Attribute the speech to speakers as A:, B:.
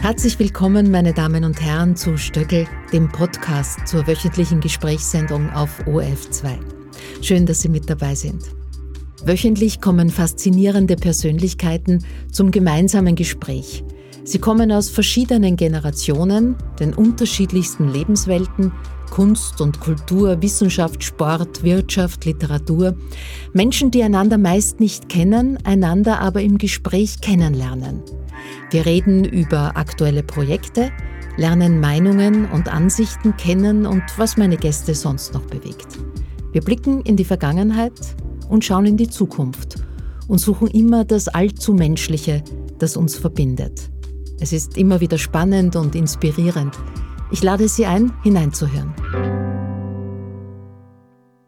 A: Herzlich willkommen, meine Damen und Herren, zu Stöckel, dem Podcast zur wöchentlichen Gesprächssendung auf OF2. Schön, dass Sie mit dabei sind. Wöchentlich kommen faszinierende Persönlichkeiten zum gemeinsamen Gespräch. Sie kommen aus verschiedenen Generationen, den unterschiedlichsten Lebenswelten, Kunst und Kultur, Wissenschaft, Sport, Wirtschaft, Literatur. Menschen, die einander meist nicht kennen, einander aber im Gespräch kennenlernen. Wir reden über aktuelle Projekte, lernen Meinungen und Ansichten kennen und was meine Gäste sonst noch bewegt. Wir blicken in die Vergangenheit und schauen in die Zukunft und suchen immer das allzu Menschliche, das uns verbindet. Es ist immer wieder spannend und inspirierend. Ich lade Sie ein, hineinzuhören.